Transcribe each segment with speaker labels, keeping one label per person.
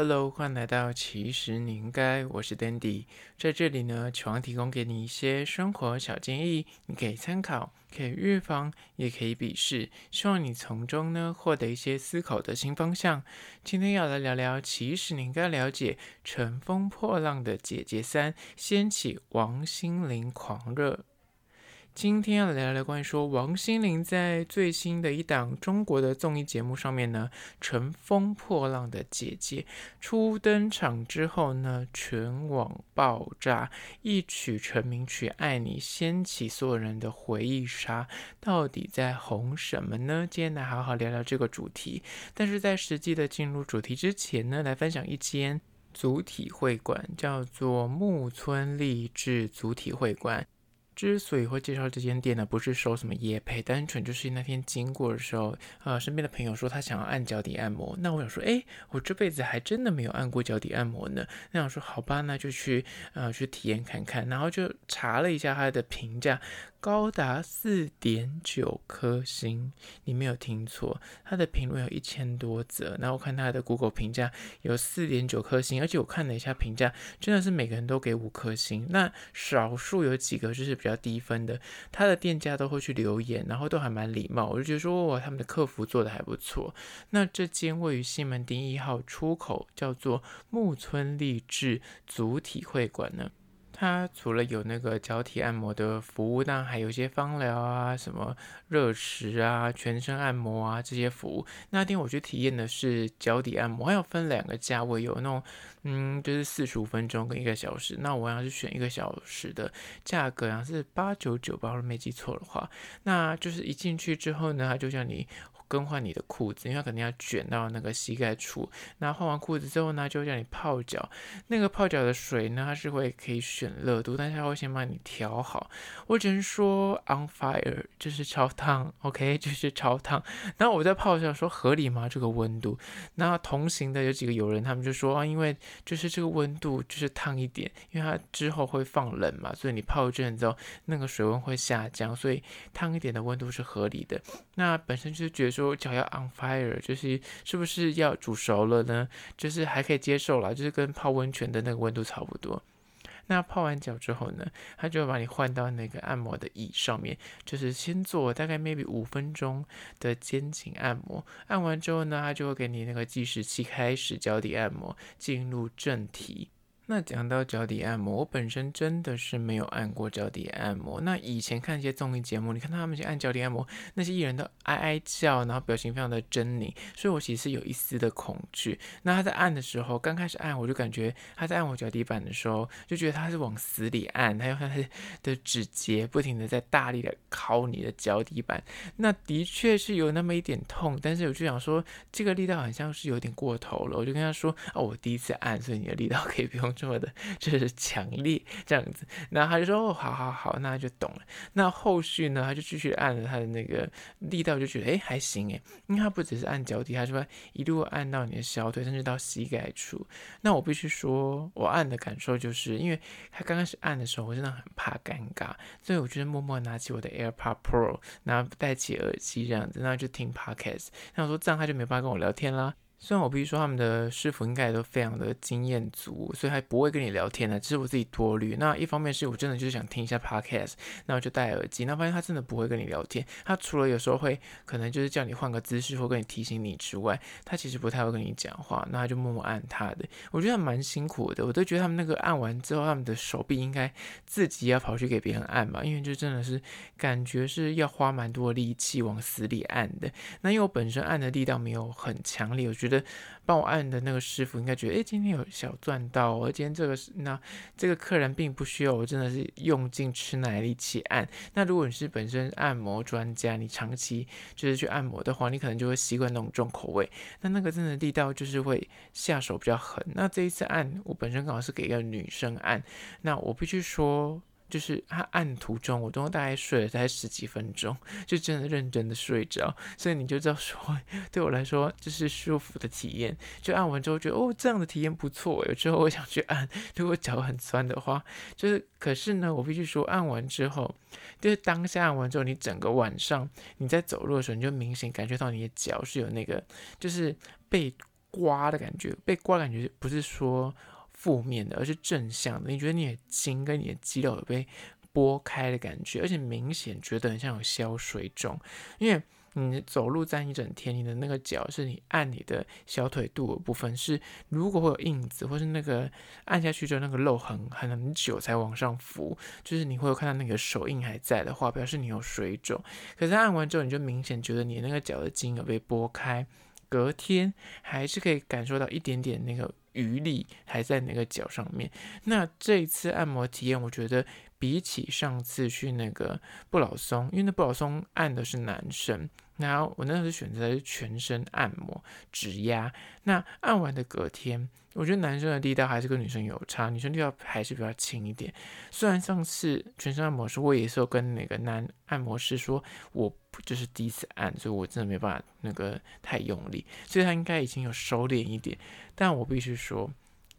Speaker 1: Hello，欢迎来到其实你应该，我是 Dandy，在这里呢，希望提供给你一些生活小建议，你可以参考，可以预防，也可以鄙视，希望你从中呢获得一些思考的新方向。今天要来聊聊，其实你应该了解《乘风破浪的姐姐三》掀起王心凌狂热。今天要来聊聊关于说王心凌在最新的一档中国的综艺节目上面呢，《乘风破浪的姐姐》初登场之后呢，全网爆炸，一曲成名曲《爱你》掀起所有人的回忆杀，到底在红什么呢？今天来好好聊聊这个主题。但是在实际的进入主题之前呢，来分享一间组体会馆，叫做木村励志组体会馆。之所以会介绍这间店呢，不是收什么夜配，单纯就是那天经过的时候，呃，身边的朋友说他想要按脚底按摩，那我想说，哎，我这辈子还真的没有按过脚底按摩呢。那想说，好吧，那就去，呃，去体验看看。然后就查了一下他的评价。高达四点九颗星，你没有听错，他的评论有一千多则。然后我看他的 Google 评价有四点九颗星，而且我看了一下评价，真的是每个人都给五颗星。那少数有几个就是比较低分的，他的店家都会去留言，然后都还蛮礼貌。我就觉得说，哇，他们的客服做得还不错。那这间位于西门町一号出口，叫做木村立志主体会馆呢。它除了有那个脚底按摩的服务，当然还有一些芳疗啊、什么热池啊、全身按摩啊这些服务。那天我去体验的是脚底按摩，还要分两个价位，有那种嗯，就是四十五分钟跟一个小时。那我要是选一个小时的价格，好像是八九九吧，如果没记错的话。那就是一进去之后呢，它就叫你。更换你的裤子，因为他肯定要卷到那个膝盖处。那换完裤子之后呢，就叫你泡脚。那个泡脚的水呢，它是会可以选热度，但是他会先帮你调好。我只能说 on fire，就是超烫，OK，就是超烫。然后我在泡的时候说合理吗？这个温度？那同行的有几个友人，他们就说啊，因为就是这个温度就是烫一点，因为它之后会放冷嘛，所以你泡一阵之后，那个水温会下降，所以烫一点的温度是合理的。那本身就是觉得。说脚要 on fire，就是是不是要煮熟了呢？就是还可以接受啦，就是跟泡温泉的那个温度差不多。那泡完脚之后呢，他就会把你换到那个按摩的椅上面，就是先做大概 maybe 五分钟的肩颈按摩。按完之后呢，他就会给你那个计时器，开始脚底按摩，进入正题。那讲到脚底按摩，我本身真的是没有按过脚底按摩。那以前看一些综艺节目，你看他们去按脚底按摩，那些艺人都哀哀叫，然后表情非常的狰狞，所以我其实有一丝的恐惧。那他在按的时候，刚开始按，我就感觉他在按我脚底板的时候，就觉得他是往死里按，他用他的指节不停的在大力的敲你的脚底板。那的确是有那么一点痛，但是我就想说，这个力道好像是有点过头了。我就跟他说，哦，我第一次按，所以你的力道可以不用。这么的，就是强烈这样子，然后他就说：“哦，好好好，那他就懂了。”那后续呢，他就继续按了他的那个力道，就觉得哎还行哎，因为他不只是按脚底，他说一路按到你的小腿，甚至到膝盖处。那我必须说，我按的感受就是，因为他刚开始按的时候，我真的很怕尴尬，所以我就默默拿起我的 AirPod Pro，然后戴起耳机这样子，然后就听 Podcast。那我说这样他就没办法跟我聊天啦。虽然我必须说他们的师傅应该也都非常的经验足，所以还不会跟你聊天的，只是我自己多虑。那一方面是我真的就是想听一下 podcast，那我就戴耳机。那发现他真的不会跟你聊天，他除了有时候会可能就是叫你换个姿势或跟你提醒你之外，他其实不太会跟你讲话。那他就默默按他的，我觉得蛮辛苦的。我都觉得他们那个按完之后，他们的手臂应该自己要跑去给别人按吧，因为就真的是感觉是要花蛮多力气往死里按的。那因为我本身按的力道没有很强烈，我觉得。觉得帮我按的那个师傅应该觉得，哎，今天有小赚到，而今天这个是那这个客人并不需要我真的是用尽吃奶力气按。那如果你是本身按摩专家，你长期就是去按摩的话，你可能就会习惯那种重口味。那那个真的力道就是会下手比较狠。那这一次按，我本身刚好是给一个女生按，那我必须说。就是他按途中，我都大概睡了大概十几分钟，就真的认真的睡着，所以你就知道说，对我来说这是舒服的体验。就按完之后觉得哦，这样的体验不错。有之后我想去按，如果脚很酸的话，就是可是呢，我必须说按完之后，就是当下按完之后，你整个晚上你在走路的时候，你就明显感觉到你的脚是有那个，就是被。刮的感觉，被刮感觉不是说负面的，而是正向的。你觉得你的筋跟你的肌肉有被拨开的感觉，而且明显觉得很像有消水肿，因为。你走路站一整天，你的那个脚是你按你的小腿肚的部分，是如果会有印子，或是那个按下去之后那个肉很很久才往上浮，就是你会有看到那个手印还在的话，表示你有水肿。可是按完之后，你就明显觉得你那个脚的筋有被拨开，隔天还是可以感受到一点点那个余力还在那个脚上面。那这一次按摩体验，我觉得比起上次去那个布老松，因为那布老松按的是男生。然后我那时候选择的是全身按摩指压，那按完的隔天，我觉得男生的力道还是跟女生有差，女生力道还是比较轻一点。虽然上次全身按摩时，我也是有跟那个男按摩师说，我就是第一次按，所以我真的没办法那个太用力，所以他应该已经有收敛一点。但我必须说，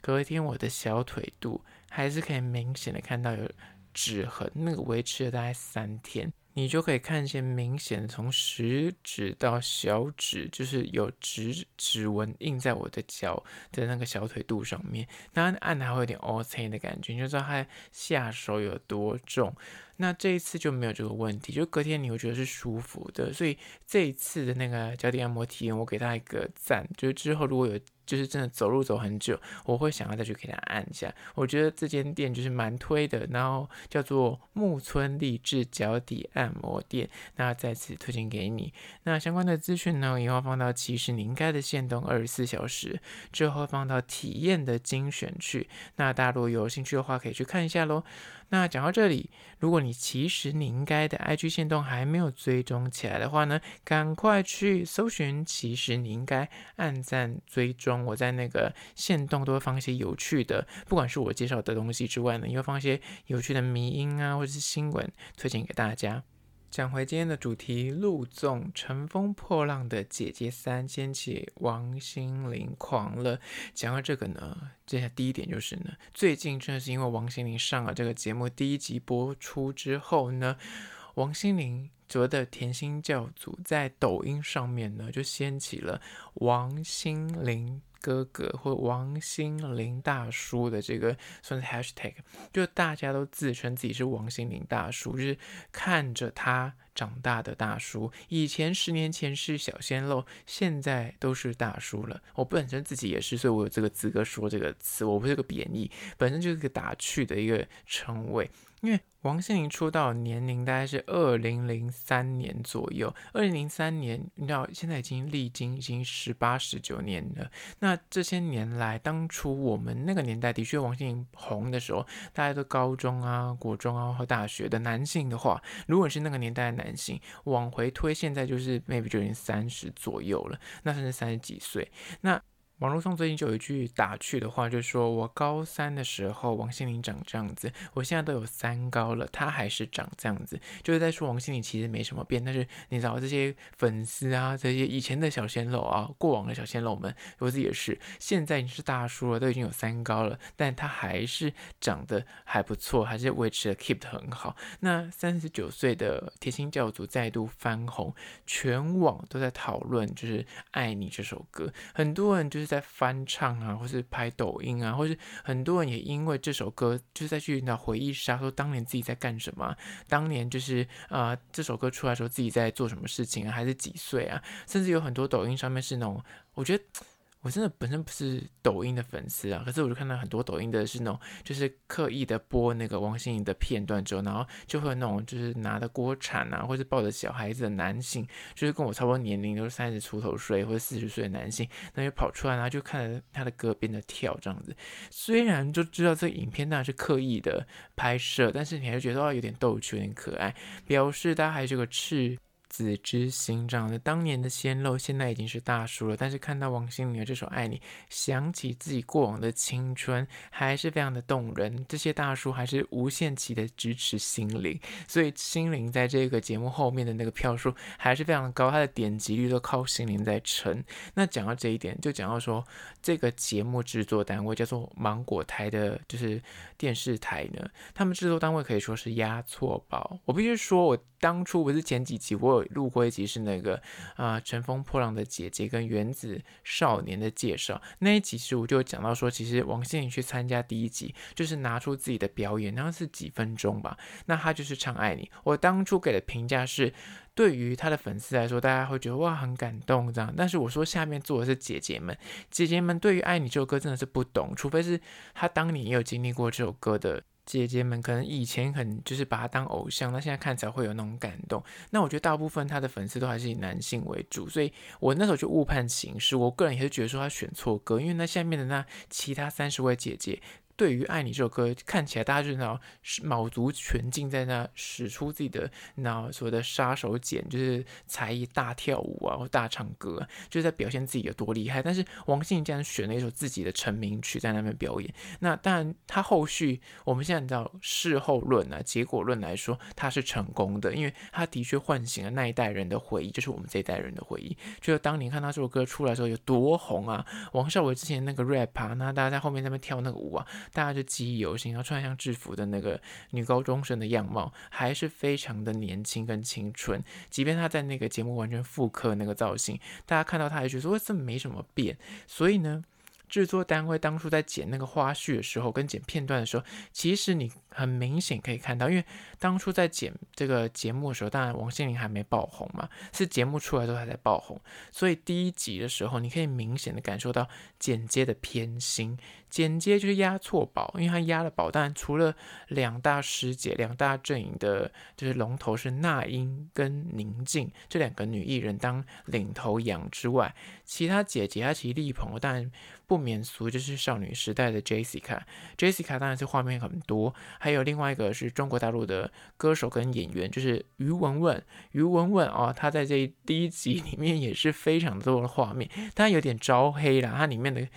Speaker 1: 隔天我的小腿肚还是可以明显的看到有指痕，那个维持了大概三天。你就可以看见明显从食指到小指，就是有指指纹印在我的脚的那个小腿肚上面。那按还会有点 O C 的感觉，你就知道它下手有多重。那这一次就没有这个问题，就隔天你会觉得是舒服的。所以这一次的那个脚底按摩体验，我给他一个赞。就是之后如果有。就是真的走路走很久，我会想要再去给他按一下。我觉得这间店就是蛮推的，然后叫做木村立志脚底按摩店，那再次推荐给你。那相关的资讯呢，以后放到其实你应该的限动二十四小时之后放到体验的精选去。那大家如果有兴趣的话，可以去看一下喽。那讲到这里，如果你其实你应该的 IG 线动还没有追踪起来的话呢，赶快去搜寻，其实你应该按赞追踪。我在那个线动都会放一些有趣的，不管是我介绍的东西之外呢，也会放一些有趣的迷音啊，或者是新闻推荐给大家。讲回今天的主题，陆纵乘风破浪的姐姐三掀起王心凌狂热。讲到这个呢，接下来第一点就是呢，最近真的是因为王心凌上了这个节目第一集播出之后呢，王心凌觉得甜心教主在抖音上面呢就掀起了王心凌。哥哥或王心凌大叔的这个算是 hashtag，就大家都自称自己是王心凌大叔，就是看着他长大的大叔。以前十年前是小鲜肉，现在都是大叔了。我本身自己也是，所以我有这个资格说这个词，我不是个贬义，本身就是个打趣的一个称谓，因为。王心凌出道年龄大概是二零零三年左右，二零零三年，你知道现在已经历经已经十八十九年了。那这些年来，当初我们那个年代的确王心凌红的时候，大家都高中啊、国中啊和大学的男性的话，如果是那个年代的男往回推，现在就是 maybe 就已经三十左右了，那甚至三十几岁，那。网络上最近就有一句打趣的话，就是说我高三的时候，王心凌长这样子，我现在都有三高了，她还是长这样子，就是在说王心凌其实没什么变，但是你知道这些粉丝啊，这些以前的小鲜肉啊，过往的小鲜肉们，我自己也是，现在已经是大叔了，都已经有三高了，但他还是长得还不错，还是维持的 keep 得很好。那三十九岁的甜心教主再度翻红，全网都在讨论，就是《爱你》这首歌，很多人就是。在翻唱啊，或是拍抖音啊，或是很多人也因为这首歌，就是在去那回忆杀，说当年自己在干什么，当年就是啊、这首歌出来的时候自己在做什么事情啊，还是几岁啊，甚至有很多抖音上面是那种，我觉得。我真的本身不是抖音的粉丝啊，可是我就看到很多抖音的是那种，就是刻意的播那个王心凌的片段之后，然后就会有那种就是拿着锅铲啊，或者抱着小孩子的男性，就是跟我差不多年龄，都是三十出头岁或者四十岁的男性，那就跑出来，然后就看着他的歌变得跳这样子。虽然就知道这个影片当然是刻意的拍摄，但是你还是觉得哦有点逗趣，有点可爱，表示大家还是个赤。子之心长的当年的鲜肉，现在已经是大叔了。但是看到王心凌的这首《爱你》，想起自己过往的青春，还是非常的动人。这些大叔还是无限期的支持心凌，所以心凌在这个节目后面的那个票数还是非常的高，他的点击率都靠心凌在撑。那讲到这一点，就讲到说这个节目制作单位叫做芒果台的，就是电视台呢，他们制作单位可以说是押错宝。我必须说，我当初不是前几集我有有。有录过一集是那个啊《乘风破浪的姐姐》跟《原子少年》的介绍，那一集其实我就讲到说，其实王心凌去参加第一集就是拿出自己的表演，然后是几分钟吧，那他就是唱《爱你》。我当初给的评价是，对于他的粉丝来说，大家会觉得哇很感动这样，但是我说下面坐的是姐姐们，姐姐们对于《爱你》这首歌真的是不懂，除非是他当年也有经历过这首歌的。姐姐们可能以前很就是把她当偶像，那现在看起来会有那种感动。那我觉得大部分她的粉丝都还是以男性为主，所以我那时候就误判形式。我个人也是觉得说她选错歌，因为那下面的那其他三十位姐姐。对于《爱你》这首歌，看起来大家就是那卯足全劲在那使出自己的那所谓的杀手锏，就是才艺大跳舞啊，或大唱歌，就是在表现自己有多厉害。但是王心凌竟然选了一首自己的成名曲在那边表演。那当然，他后续我们现在知道事后论啊，结果论来说，他是成功的，因为他的确唤醒了那一代人的回忆，就是我们这一代人的回忆。就是当年看他这首歌出来的时候有多红啊，王少伟之前那个 rap 啊，那大家在后面在那边跳那个舞啊。大家就记忆犹新，然后穿上制服的那个女高中生的样貌，还是非常的年轻跟青春。即便她在那个节目完全复刻那个造型，大家看到她还觉得说这没什么变。所以呢，制作单位当初在剪那个花絮的时候，跟剪片段的时候，其实你很明显可以看到，因为当初在剪这个节目的时候，当然王心凌还没爆红嘛，是节目出来之后才在爆红。所以第一集的时候，你可以明显的感受到剪接的偏心。剪接就是押错宝，因为他押了宝，但除了两大师姐、两大阵营的，就是龙头是那英跟宁静这两个女艺人当领头羊之外，其他姐姐她其实力捧，但不免俗就是少女时代的 Jessica，Jessica 当然是画面很多，还有另外一个是中国大陆的歌手跟演员，就是于文文，于文文哦，她在这第一集里面也是非常多的画面，但有点招黑啦，她里面的。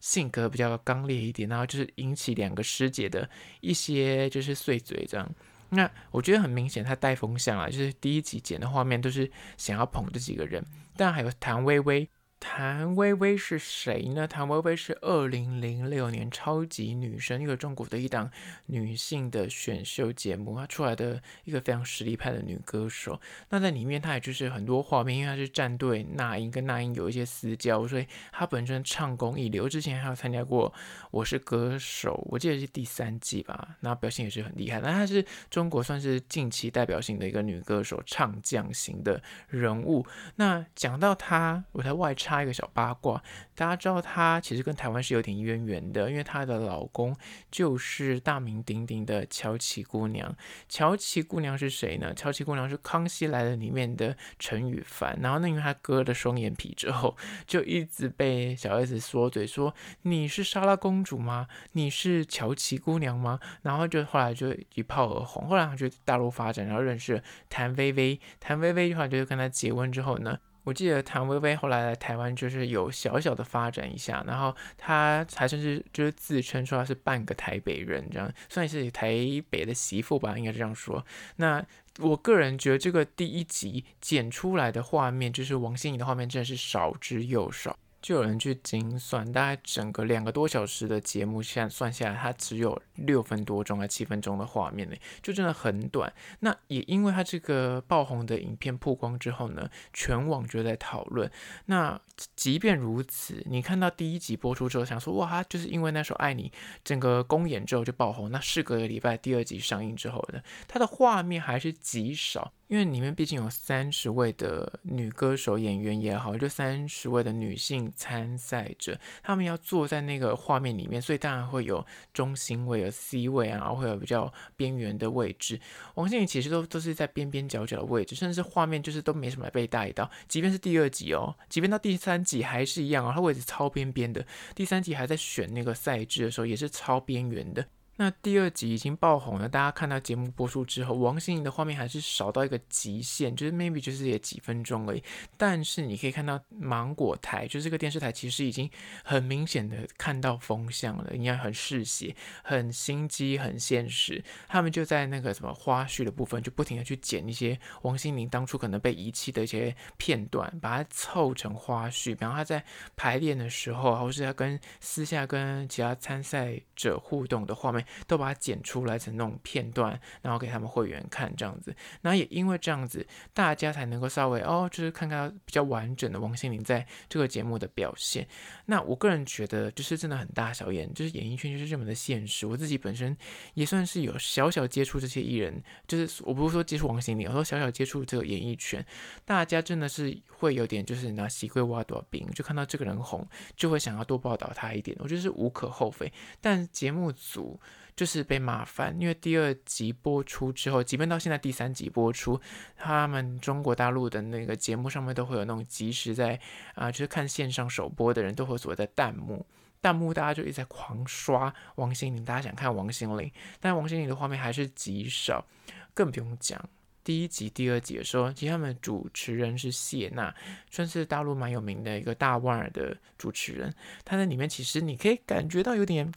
Speaker 1: 性格比较刚烈一点，然后就是引起两个师姐的一些就是碎嘴这样。那我觉得很明显，他带风向啊，就是第一集剪的画面都是想要捧这几个人，但还有谭薇薇。谭薇薇是谁呢？谭薇薇是二零零六年超级女声，一个中国的一档女性的选秀节目，她出来的一个非常实力派的女歌手。那在里面，她也就是很多画面，因为她是站队那英，跟那英有一些私交，所以她本身唱功一流。之前还有参加过《我是歌手》，我记得是第三季吧，那表现也是很厉害。那她是中国算是近期代表性的一个女歌手，唱将型的人物。那讲到她，我在外场。插一个小八卦，大家知道她其实跟台湾是有点渊源的，因为她的老公就是大名鼎鼎的乔琪姑娘。乔琪姑娘是谁呢？乔琪姑娘是《康熙来了》里面的陈羽凡。然后那因为她割了双眼皮之后，就一直被小 S 说嘴说，你是莎拉公主吗？你是乔琪姑娘吗？然后就后来就一炮而红。后来她就大陆发展，然后认识谭薇薇。谭薇薇的话就是跟她结婚之后呢。我记得谭薇薇后来来台湾，就是有小小的发展一下，然后她还算是就是自称说她是半个台北人，这样算是台北的媳妇吧，应该是这样说。那我个人觉得这个第一集剪出来的画面，就是王心凌的画面，真的是少之又少。就有人去精算，大概整个两个多小时的节目，现在算下来，它只有六分多钟还七分钟的画面呢，就真的很短。那也因为它这个爆红的影片曝光之后呢，全网就在讨论。那即便如此，你看到第一集播出之后，想说哇，就是因为那首《爱你》整个公演之后就爆红。那事隔一个礼拜，第二集上映之后呢，它的画面还是极少。因为里面毕竟有三十位的女歌手、演员也好，就三十位的女性参赛者，她们要坐在那个画面里面，所以当然会有中心位、有 C 位啊，然后会有比较边缘的位置。王心凌其实都都是在边边角角的位置，甚至画面就是都没什么被带到。即便是第二集哦，即便到第三集还是一样哦，她位置超边边的。第三集还在选那个赛制的时候，也是超边缘的。那第二集已经爆红了，大家看到节目播出之后，王心凌的画面还是少到一个极限，就是 maybe 就是也几分钟而已。但是你可以看到芒果台，就是这个电视台，其实已经很明显的看到风向了，应该很嗜血、很心机、很现实。他们就在那个什么花絮的部分，就不停的去剪一些王心凌当初可能被遗弃的一些片段，把它凑成花絮。比方他在排练的时候，或是他跟私下跟其他参赛者互动的画面。都把它剪出来成那种片段，然后给他们会员看这样子。那也因为这样子，大家才能够稍微哦，就是看看比较完整的王心凌在这个节目的表现。那我个人觉得，就是真的很大小眼，就是演艺圈就是这么的现实。我自己本身也算是有小小接触这些艺人，就是我不是说接触王心凌，我说小小接触这个演艺圈，大家真的是会有点就是拿西瓜挖多少冰，就看到这个人红，就会想要多报道他一点。我觉得是无可厚非，但节目组就是被骂翻，因为第二集播出之后，即便到现在第三集播出，他们中国大陆的那个节目上面都会有那种即时在啊、就是看线上首播的人都会所谓的弹幕，弹幕大家就一直在狂刷王心凌，大家想看王心凌，但王心凌的画面还是极少，更不用讲。第一集、第二集的时候，其实他们主持人是谢娜，算是大陆蛮有名的一个大腕儿的主持人，他在里面其实你可以感觉到有点。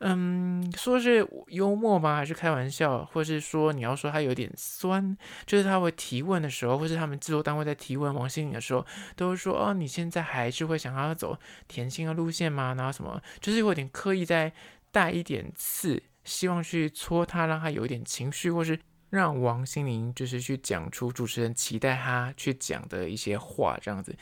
Speaker 1: 嗯，说是幽默吗？还是开玩笑？或是说你要说他有点酸，就是他会提问的时候，或是他们制作单位在提问王心凌的时候，都会说：“哦，你现在还是会想要走甜心的路线吗？”然后什么，就是有点刻意在带一点刺，希望去戳他，让他有一点情绪，或是让王心凌就是去讲出主持人期待他去讲的一些话，这样子。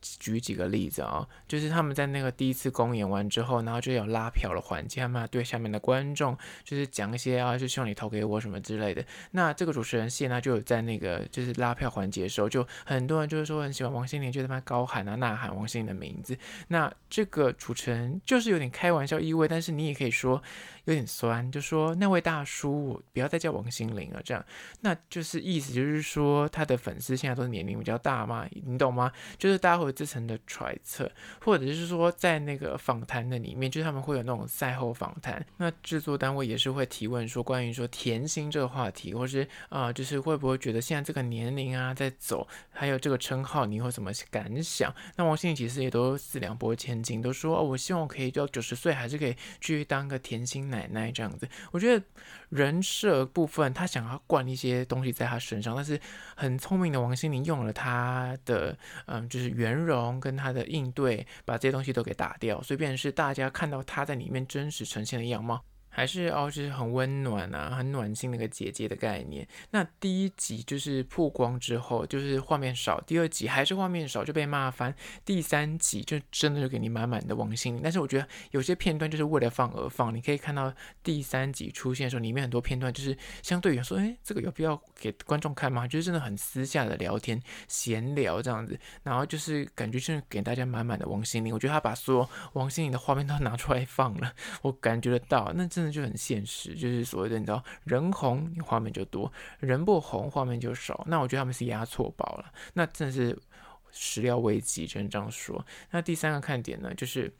Speaker 1: 举几个例子啊、就是他们在那个第一次公演完之后，然后就有拉票的环节，他们对下面的观众就是讲一些啊，就希望你投给我什么之类的。那这个主持人谢娜就有在那个就是拉票环节的时候，就很多人就是说很喜欢王心凌，就在那高喊啊、呐喊王心凌的名字。那这个主持人就是有点开玩笑意味，但是你也可以说有点酸，就说那位大叔不要再叫王心凌了，这样，那就是意思就是说他的粉丝现在都是年龄比较大嘛，你懂吗？就是大家会。这层的揣测，或者是说在那个访谈的里面，就是他们会有那种赛后访谈，那制作单位也是会提问说关于说甜心这个话题，或是啊、就是会不会觉得现在这个年龄啊在走，还有这个称号，你有什么感想？那王心凌其实也都四两拨千斤，都说哦，我希望我可以到九十岁还是可以继续当个甜心奶奶这样子。我觉得人设部分他想要灌一些东西在他身上，但是很聪明的王心凌用了他的嗯，就是圆融跟他的应对，把这些东西都给打掉，所以变成是大家看到他在里面真实呈现的样貌。还是哦，就是很温暖啊，很暖心那个姐姐的概念。那第一集就是曝光之后，就是画面少；第二集还是画面少，就被骂翻；第三集就真的就给你满满的王心凌。但是我觉得有些片段就是为了放而放。你可以看到第三集出现的时候，里面很多片段就是相对于说，哎，这个有必要给观众看吗？就是真的很私下的聊天、闲聊这样子，然后就是感觉就是给大家满满的王心凌。我觉得他把所有王心凌的画面都拿出来放了，我感觉得到，那真的。就很现实，就是所谓的你知道，人红你画面就多，人不红画面就少。那我觉得他们是押错宝了，那真的是始料未及，只能这样说。那第三个看点呢，就是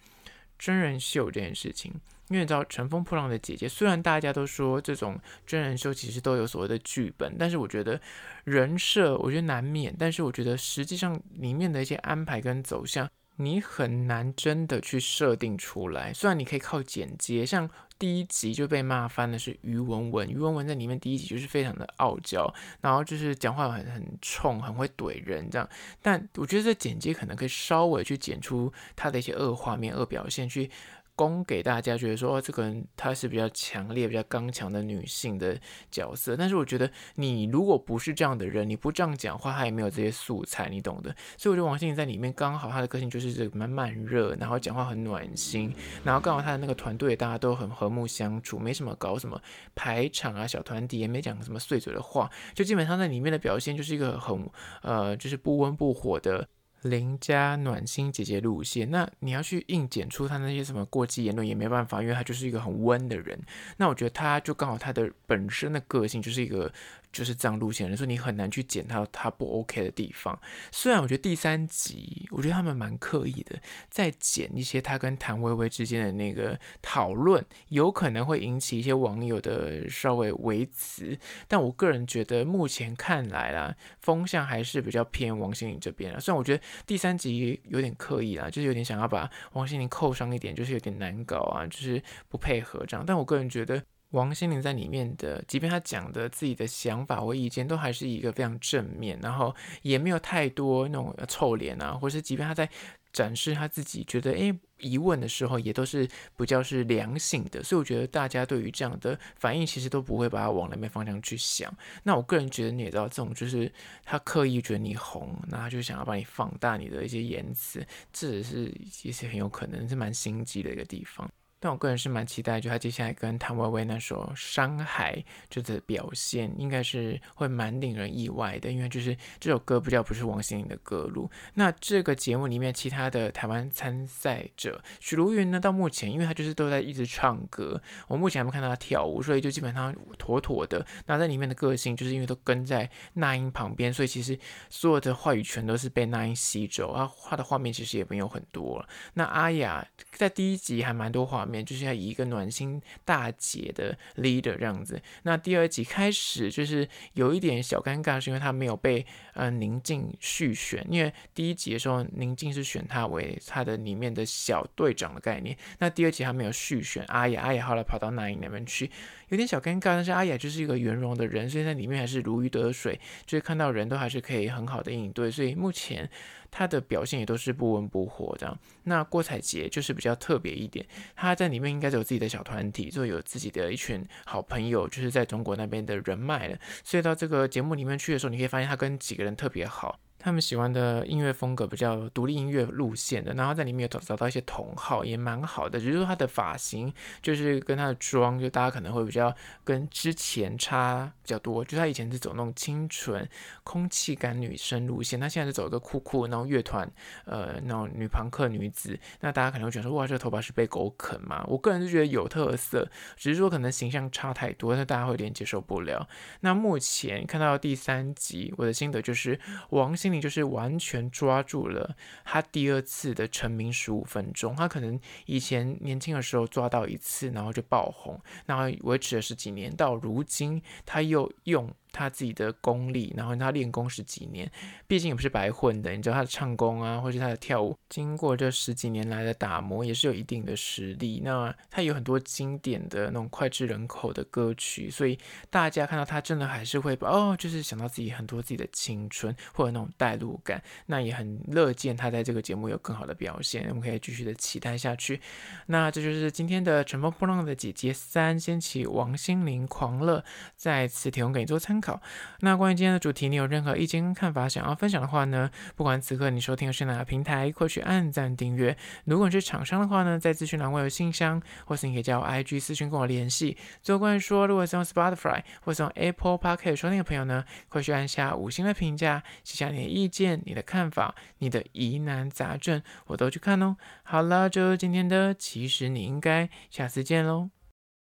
Speaker 1: 真人秀这件事情。因为你知道《乘风破浪的姐姐》，虽然大家都说这种真人秀其实都有所谓的剧本，但是我觉得人设我觉得难免，但是我觉得实际上里面的一些安排跟走向。你很难真的去设定出来，虽然你可以靠剪接，像第一集就被骂翻的是于文文，于文文在里面第一集就是非常的傲娇，然后就是讲话很很冲，很会怼人这样，但我觉得这剪接可能可以稍微去剪出他的一些恶画面、恶表现去。供给大家觉得说，哦，这个人她是比较强烈、比较刚强的女性的角色。但是我觉得，你如果不是这样的人，你不这样讲话，她也没有这些素材，你懂的。所以我觉得王心凌在里面刚好她的个性就是这个蛮慢热，然后讲话很暖心，然后刚好她的那个团队大家都很和睦相处，没什么搞什么排场啊、小团体，也没讲什么碎嘴的话，就基本上在里面的表现就是一个很呃，就是不温不火的。邻家暖心姐姐路线，那你要去硬剪出他那些什么过激言论也没办法，因为他就是一个很温的人。那我觉得他就刚好他的本身的个性就是一个。就是这样路线的人，所以你很难去剪到他不 OK 的地方。虽然我觉得第三集，我觉得他们蛮刻意的，在剪一些他跟谭维维之间的那个讨论，有可能会引起一些网友的稍微微词。但我个人觉得，目前看来啦，风向还是比较偏王心凌这边啊。虽然我觉得第三集有点刻意啦，就是有点想要把王心凌扣上一点，就是有点难搞啊，就是不配合这样。但我个人觉得。王心凌在里面的，即便她讲的自己的想法或意见，都还是一个非常正面，然后也没有太多那种臭脸啊，或是即便她在展示他自己觉得诶疑问的时候，也都是比较是良性的，所以我觉得大家对于这样的反应，其实都不会把它往那边方向去想。那我个人觉得，你也知道，这种就是他刻意觉得你红，那他就想要把你放大你的一些言辞，这也是其实很有可能是蛮心机的一个地方。但我个人是蛮期待，就他接下来跟谭维维那首《山海》就的表现，应该是会蛮令人意外的，因为就是这首歌不叫不是王心凌的歌路。那这个节目里面其他的台湾参赛者许茹芸呢，到目前因为他就是都在一直唱歌，我目前还没看到他跳舞，所以就基本上妥妥的。那在里面的个性，就是因为都跟在那英旁边，所以其实所有的话语权都是被那英吸走，啊，画的画面其实也没有很多。那阿雅在第一集还蛮多画。面就是要以一个暖心大姐的 leader 这样子。那第二集开始就是有一点小尴尬，是因为他没有被呃宁静续选。因为第一集的时候，宁静是选他为他的里面的小队长的概念。那第二集他没有续选阿雅，阿雅后来跑到那英那边去。有点小尴尬，但是阿雅就是一个圆融的人，所以在里面还是如鱼得水，就是看到人都还是可以很好的应对，所以目前他的表现也都是不温不火这样。那郭采洁就是比较特别一点，他在里面应该有自己的小团体，就有自己的一群好朋友，就是在中国那边的人脉了，所以到这个节目里面去的时候，你可以发现他跟几个人特别好。他们喜欢的音乐风格比较独立音乐路线的，然后在里面有找找到一些同好，也蛮好的。只是说他的发型，就是跟他的妆，就大家可能会比较跟之前差比较多。就他以前是走那种清纯、空气感女生路线，他现在是走一个酷酷那种乐团，呃，那种女朋克女子。那大家可能会觉得说，哇，这个头发是被狗啃吗？我个人是觉得有特色，只是说可能形象差太多，那大家会有点接受不了。那目前看到第三集，我的心得就是王心凌。就是完全抓住了他第二次的成名十五分钟，他可能以前年轻的时候抓到一次，然后就爆红，然后维持了十几年，到如今他又用。他自己的功力，然后他练功十几年，毕竟也不是白混的。你知道他的唱功啊，或是他的跳舞，经过这十几年来的打磨，也是有一定的实力。那他有很多经典的那种脍炙人口的歌曲，所以大家看到他，真的还是会哦，就是想到自己很多自己的青春或者那种代入感。那也很乐见他在这个节目有更好的表现，我们可以继续的期待下去。那这就是今天的《乘风破浪的姐姐三》，掀起王心凌狂热，再次提供给你做参考。好，那关于今天的主题，你有任何意见跟看法想要分享的话呢？不管此刻你收听的是哪个平台，快去按赞订阅。如果你是厂商的话呢，在资讯栏位有信箱，或是你可以加我 IG 私讯跟我联系。最后关于说，如果是用 Spotify 或是用 Apple Podcast 收听的朋友呢，快去按下五星的评价，写下你的意见、你的看法、你的疑难杂症，我都去看哦。好了，就今天的，其实你应该下次见喽。